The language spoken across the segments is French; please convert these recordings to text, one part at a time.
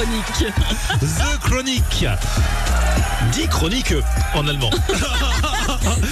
chronique. The Chronique. Dit chronique en allemand.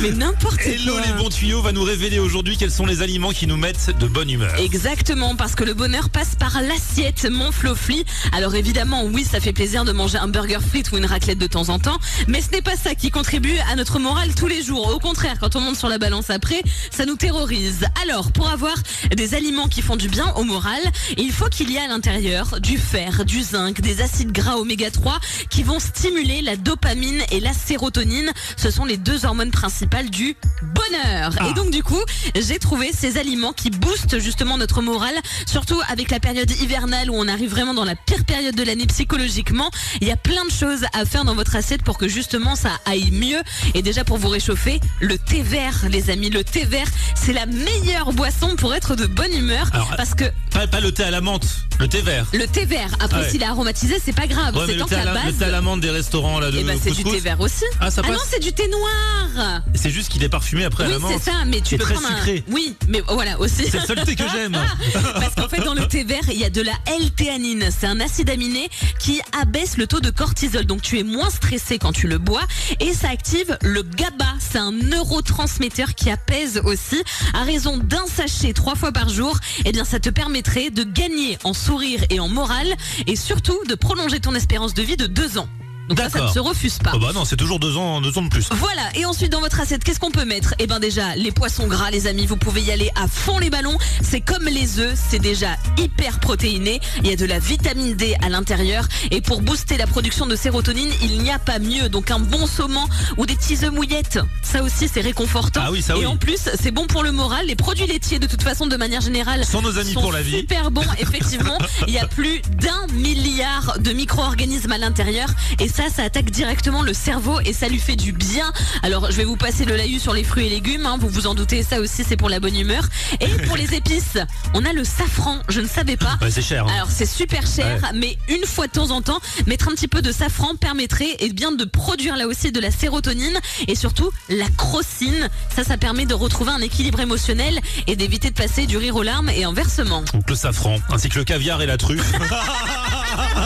Mais n'importe Hello quoi. les bons tuyaux va nous révéler aujourd'hui quels sont les aliments qui nous mettent de bonne humeur. Exactement, parce que le bonheur passe par l'assiette, mon flofli. Alors évidemment, oui, ça fait plaisir de manger un burger frites ou une raclette de temps en temps, mais ce n'est pas ça qui contribue à notre morale tous les jours. Au contraire, quand on monte sur la balance après, ça nous terrorise. Alors, pour avoir des aliments qui font du bien au moral, il faut qu'il y ait à l'intérieur du fer, du zinc, des acides gras oméga 3 qui vont stimuler la dopamine et la sérotonine. Ce sont les deux hormones principales du bonheur. Ah. Et donc du coup, j'ai trouvé ces aliments qui boostent justement notre morale, surtout avec la période hivernale où on arrive vraiment dans la pire période de l'année psychologiquement. Il y a plein de choses à faire dans votre assiette pour que justement ça aille mieux. Et déjà pour vous réchauffer, le thé vert, les amis, le thé vert, c'est la meilleure boisson pour être de bonne humeur Alors, parce que Pas, pas le thé à la menthe, le thé vert. le thé vert, après Ouais. s'il est aromatisé, c'est pas grave. Ouais, c'est le tant à la la, le base. thé à la menthe des restaurants là de Eh ben c'est du thé vert aussi. Ah, ça non, passe c'est du thé noir. C'est juste qu'il est parfumé après à Oui, la menthe. c'est ça, mais tu peux très prendre sucré. un. Oui, mais voilà aussi. C'est le seul thé que j'aime. Parce qu'en fait, dans le thé vert, il y a de la L-théanine. C'est un acide aminé qui abaisse le taux de cortisol. Donc, tu es moins stressé quand tu le bois. Et ça active le GABA. C'est un neurotransmetteur qui apaise aussi. À raison d'un sachet trois fois par jour, eh bien, ça te de gagner en sourire et en morale. Et surtout, de prolonger ton espérance de vie de deux ans. Donc ça, ça ne se refuse pas. Oh bah non, c'est toujours deux ans, deux ans de plus. Voilà, et ensuite dans votre assiette, qu'est-ce qu'on peut mettre? Eh ben déjà, les poissons gras les amis, vous pouvez y aller à fond les ballons, c'est comme les œufs, c'est déjà hyper protéiné, il y a de la vitamine D à l'intérieur, et pour booster la production de sérotonine, il n'y a pas mieux, donc un bon saumon ou des petits œufs mouillettes, ça aussi c'est réconfortant, Ah oui, ça et oui. en plus c'est bon pour le moral, les produits laitiers de toute façon de manière générale Sont nos amis sont pour la vie. super bons, effectivement, il y a plus d'un milliard de micro-organismes à l'intérieur, et ça, ça attaque directement le cerveau et ça lui fait du bien. Alors, je vais vous passer le laïus sur les fruits et légumes. hein, vous vous en doutez, ça aussi, c'est pour la bonne humeur. Et pour les épices, on a le safran. Je ne savais pas. Ouais, c'est cher. hein. Alors c'est super cher, mais une fois de temps en temps, mettre un petit peu de safran permettrait et bien de produire là aussi de la sérotonine et surtout la crocine. Ça, ça permet de retrouver un équilibre émotionnel et d'éviter de passer du rire aux larmes et inversement. Donc le safran, ainsi que le caviar et la truffe.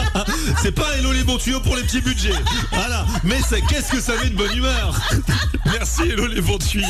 c'est pas Hello les bons tuyaux pour les petits budgets. Voilà. Mais qu'est-ce que ça met de bonne humeur? Merci Hello les bons tuyaux.